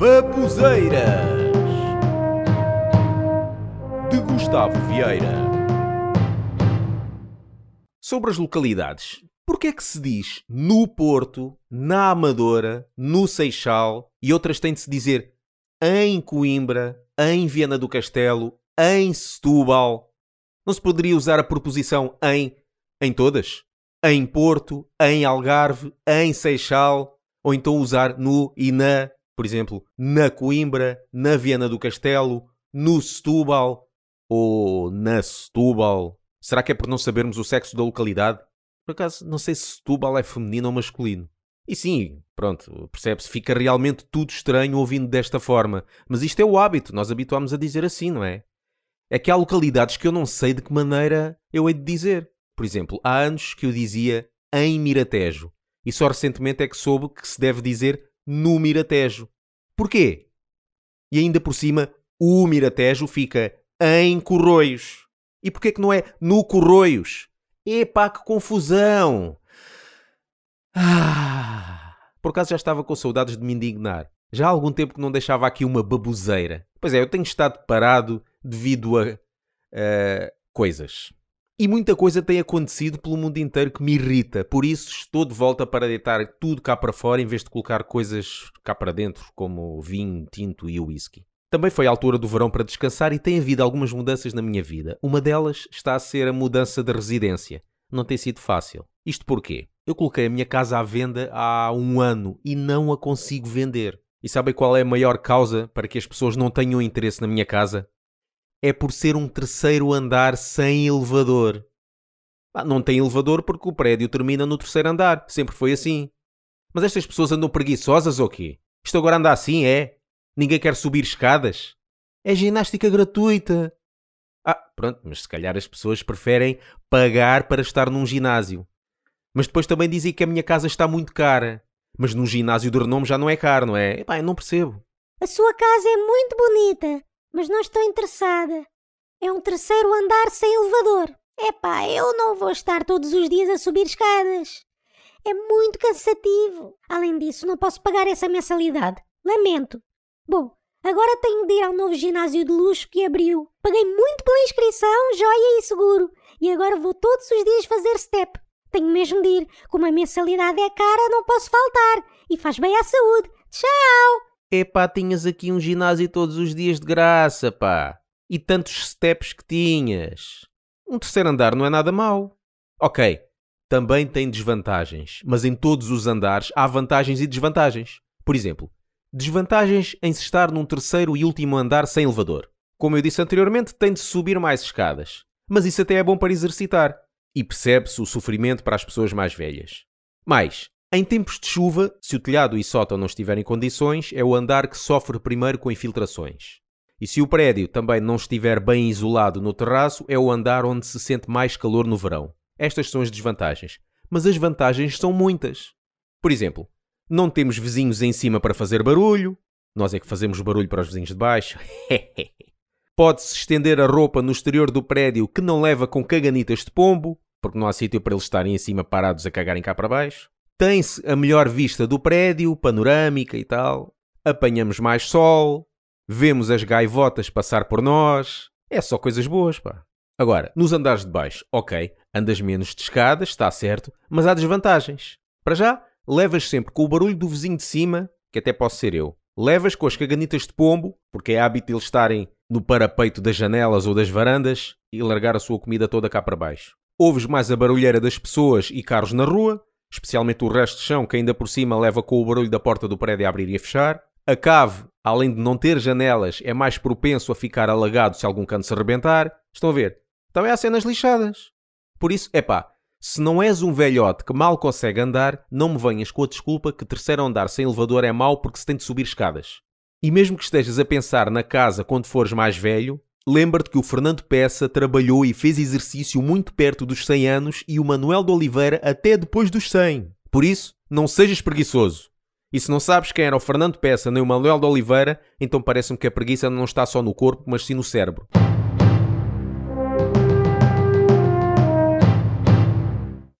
Babuzeiras de Gustavo Vieira. Sobre as localidades, porquê é que se diz no Porto, na Amadora, no Seixal e outras têm de se dizer em Coimbra, em Viana do Castelo, em Setúbal? Não se poderia usar a preposição em em todas? Em Porto, em Algarve, em Seixal, ou então usar no e na, por exemplo, na Coimbra, na Viana do Castelo, no Setúbal ou na Setúbal. Será que é por não sabermos o sexo da localidade? Por acaso, não sei se Setúbal é feminino ou masculino. E sim, pronto, percebe-se, fica realmente tudo estranho ouvindo desta forma. Mas isto é o hábito, nós habituámos a dizer assim, não é? É que há localidades que eu não sei de que maneira eu hei de dizer. Por exemplo, há anos que eu dizia em Miratejo. E só recentemente é que soube que se deve dizer no Miratejo. Porquê? E ainda por cima, o Miratejo fica em Corroios. E porquê que não é no Corroios? Epá, que confusão! Ah, por acaso já estava com saudades de me indignar. Já há algum tempo que não deixava aqui uma babuzeira. Pois é, eu tenho estado parado devido a uh, coisas. E muita coisa tem acontecido pelo mundo inteiro que me irrita. Por isso estou de volta para deitar tudo cá para fora em vez de colocar coisas cá para dentro, como vinho, tinto e whisky. Também foi a altura do verão para descansar e tem havido algumas mudanças na minha vida. Uma delas está a ser a mudança de residência. Não tem sido fácil. Isto porquê? Eu coloquei a minha casa à venda há um ano e não a consigo vender. E sabem qual é a maior causa para que as pessoas não tenham interesse na minha casa? É por ser um terceiro andar sem elevador. Ah, não tem elevador porque o prédio termina no terceiro andar. Sempre foi assim. Mas estas pessoas andam preguiçosas ou quê? Isto agora anda assim, é? Ninguém quer subir escadas? É ginástica gratuita. Ah, pronto, mas se calhar as pessoas preferem pagar para estar num ginásio. Mas depois também dizem que a minha casa está muito cara. Mas num ginásio de renome já não é caro, não é? Epá, eu não percebo. A sua casa é muito bonita mas não estou interessada. É um terceiro andar sem elevador. Epá, eu não vou estar todos os dias a subir escadas. É muito cansativo. Além disso, não posso pagar essa mensalidade. Lamento. Bom, agora tenho de ir ao novo ginásio de luxo que abriu. Paguei muito pela inscrição, joia e seguro. E agora vou todos os dias fazer step. Tenho mesmo de ir. Como a mensalidade é cara, não posso faltar. E faz bem à saúde. Tchau! Epá, tinhas aqui um ginásio todos os dias de graça, pá. E tantos steps que tinhas. Um terceiro andar não é nada mau. Ok, também tem desvantagens, mas em todos os andares há vantagens e desvantagens. Por exemplo, desvantagens em se estar num terceiro e último andar sem elevador. Como eu disse anteriormente, tem de subir mais escadas. Mas isso até é bom para exercitar. E percebe-se o sofrimento para as pessoas mais velhas. Mais, em tempos de chuva, se o telhado e sótão não estiverem em condições, é o andar que sofre primeiro com infiltrações. E se o prédio também não estiver bem isolado no terraço, é o andar onde se sente mais calor no verão. Estas são as desvantagens. Mas as vantagens são muitas. Por exemplo, não temos vizinhos em cima para fazer barulho. Nós é que fazemos barulho para os vizinhos de baixo. Pode-se estender a roupa no exterior do prédio que não leva com caganitas de pombo, porque não há sítio para eles estarem em cima parados a cagarem cá para baixo. Tem-se a melhor vista do prédio, panorâmica e tal. Apanhamos mais sol, vemos as gaivotas passar por nós. É só coisas boas, pá. Agora, nos andares de baixo, ok, andas menos de escadas, está certo, mas há desvantagens. Para já, levas sempre com o barulho do vizinho de cima, que até posso ser eu. Levas com as caganitas de pombo, porque é hábito eles estarem no parapeito das janelas ou das varandas e largar a sua comida toda cá para baixo. Ouves mais a barulheira das pessoas e carros na rua, especialmente o resto de chão que ainda por cima leva com o barulho da porta do prédio a abrir e a fechar. A cave, além de não ter janelas, é mais propenso a ficar alagado se algum canto se arrebentar. Estão a ver? Também há cenas lixadas. Por isso, é pá, se não és um velhote que mal consegue andar, não me venhas com a desculpa que terceiro andar sem elevador é mau porque se tem de subir escadas. E mesmo que estejas a pensar na casa quando fores mais velho, Lembra-te que o Fernando Peça trabalhou e fez exercício muito perto dos 100 anos e o Manuel de Oliveira até depois dos 100. Por isso, não sejas preguiçoso. E se não sabes quem era o Fernando Peça nem o Manuel de Oliveira, então parece-me que a preguiça não está só no corpo, mas sim no cérebro.